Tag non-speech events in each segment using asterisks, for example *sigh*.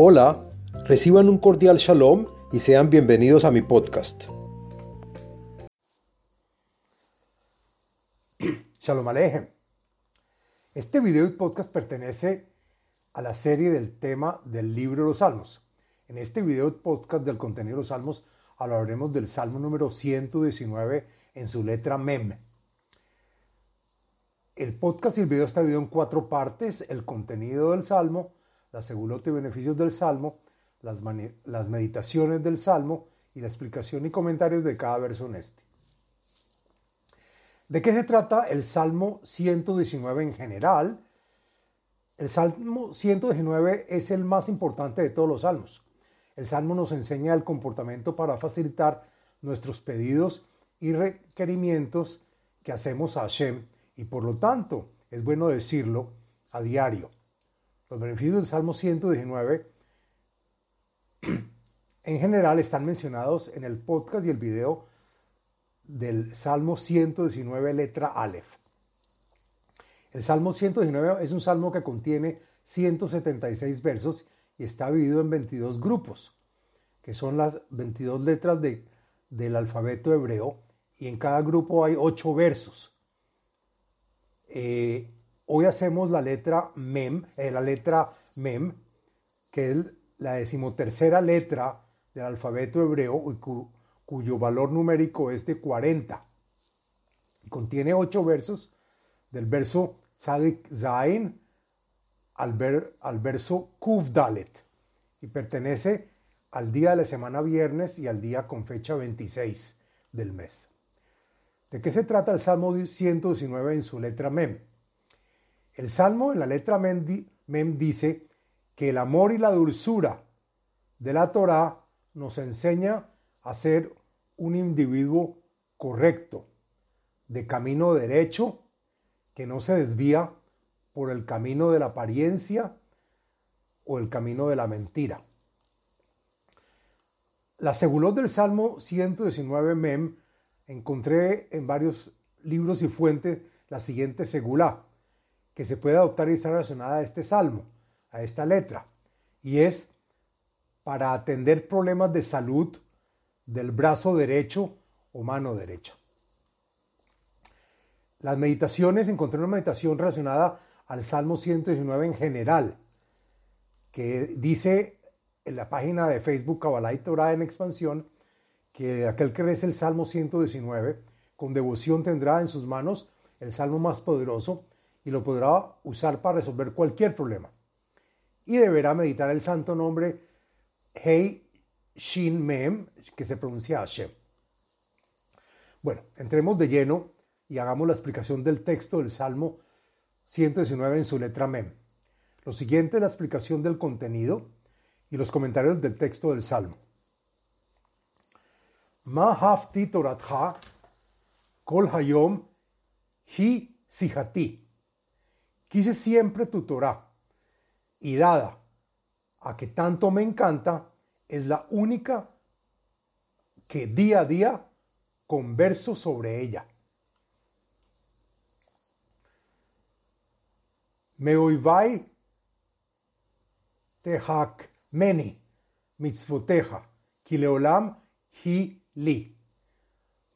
Hola, reciban un cordial shalom y sean bienvenidos a mi podcast. *clears throat* Shalom Alejem. Este video y podcast pertenece a la serie del tema del libro de los Salmos. En este video y podcast del contenido de los Salmos hablaremos del Salmo número 119 en su letra Mem. El podcast y el video está dividido en cuatro partes, el contenido del Salmo, la segulota y beneficios del Salmo, las, las meditaciones del Salmo y la explicación y comentarios de cada verso en este. ¿De qué se trata el Salmo 119 en general? El Salmo 119 es el más importante de todos los salmos. El Salmo nos enseña el comportamiento para facilitar nuestros pedidos y requerimientos que hacemos a Hashem y por lo tanto es bueno decirlo a diario. Los beneficios del Salmo 119 en general están mencionados en el podcast y el video del Salmo 119, letra Aleph. El Salmo 119 es un salmo que contiene 176 versos y está dividido en 22 grupos, que son las 22 letras de, del alfabeto hebreo, y en cada grupo hay 8 versos. Eh, Hoy hacemos la letra Mem, eh, la letra Mem, que es la decimotercera letra del alfabeto hebreo cuyo valor numérico es de 40. Contiene ocho versos, del verso Sadik Zain al, al verso y pertenece al día de la semana viernes y al día con fecha 26 del mes. ¿De qué se trata el Salmo 119 en su letra Mem? El Salmo en la letra Mem dice que el amor y la dulzura de la Torá nos enseña a ser un individuo correcto, de camino derecho, que no se desvía por el camino de la apariencia o el camino de la mentira. La segulot del Salmo 119 Mem encontré en varios libros y fuentes la siguiente segulá que se puede adoptar y está relacionada a este salmo, a esta letra, y es para atender problemas de salud del brazo derecho o mano derecha. Las meditaciones, encontré una meditación relacionada al Salmo 119 en general, que dice en la página de Facebook Kabbalah y Torah en expansión, que aquel que reza el Salmo 119 con devoción tendrá en sus manos el salmo más poderoso y lo podrá usar para resolver cualquier problema. Y deberá meditar el santo nombre Hei Shin Mem, que se pronuncia Hashem. Bueno, entremos de lleno y hagamos la explicación del texto del Salmo 119 en su letra Mem. Lo siguiente es la explicación del contenido y los comentarios del texto del Salmo. Ma hafti toratha kol hayom hi sihati. Quise siempre tu Torah y dada a que tanto me encanta, es la única que día a día converso sobre ella. Me oivai tehak meni mitzvoteja kileolam hi li.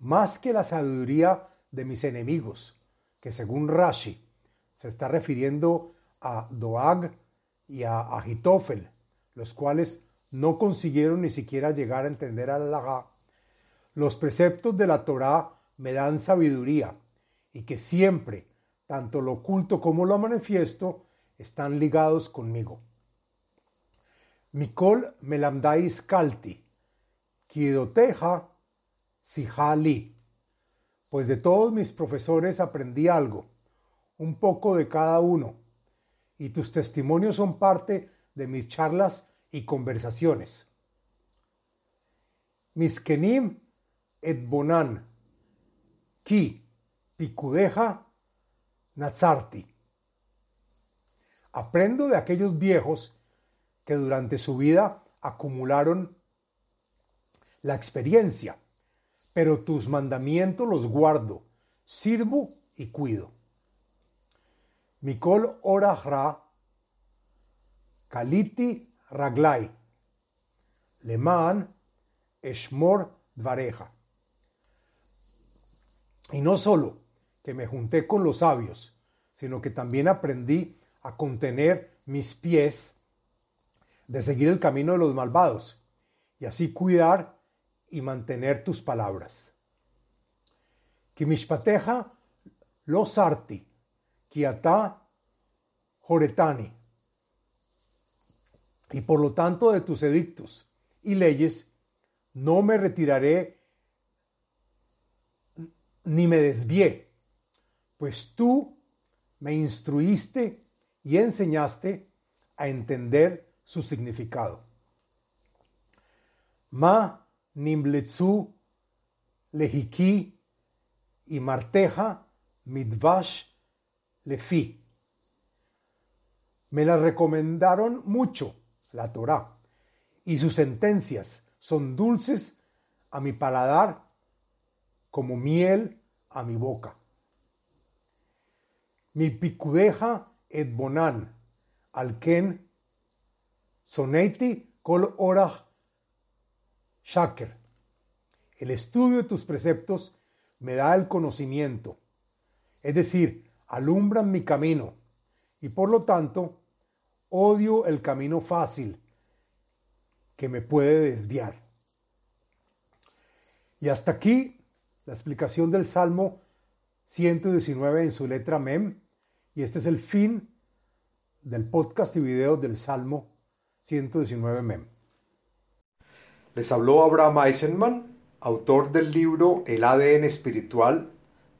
Más que la sabiduría de mis enemigos, que según Rashi se está refiriendo a Doag y a Agitofel, los cuales no consiguieron ni siquiera llegar a entender al Laga. Los preceptos de la Torá me dan sabiduría y que siempre, tanto lo oculto como lo manifiesto, están ligados conmigo. Mikol melamdais kalti, kidoteja sihali. Pues de todos mis profesores aprendí algo un poco de cada uno, y tus testimonios son parte de mis charlas y conversaciones. Miskenim et bonan, ki picudeja nazarti. Aprendo de aquellos viejos que durante su vida acumularon la experiencia, pero tus mandamientos los guardo, sirvo y cuido. Mikol Orahra, Kaliti raglai. Leman eshmor dvareja. Y no solo que me junté con los sabios, sino que también aprendí a contener mis pies de seguir el camino de los malvados y así cuidar y mantener tus palabras. Kimishpateja lo sarti, kiata joretani. Y por lo tanto de tus edictos y leyes no me retiraré ni me desvié, pues tú me instruiste y enseñaste a entender su significado. Ma nimbletsu lehiki y marteja midvash lefi. Me la recomendaron mucho la Torá y sus sentencias son dulces a mi paladar como miel a mi boca. Mi picudeja et bonan, alken soneiti kol orach shaker. El estudio de tus preceptos me da el conocimiento, es decir, alumbran mi camino, y por lo tanto odio el camino fácil que me puede desviar. Y hasta aquí la explicación del Salmo 119 en su letra Mem. Y este es el fin del podcast y video del Salmo 119 Mem. Les habló Abraham Eisenman, autor del libro El ADN espiritual,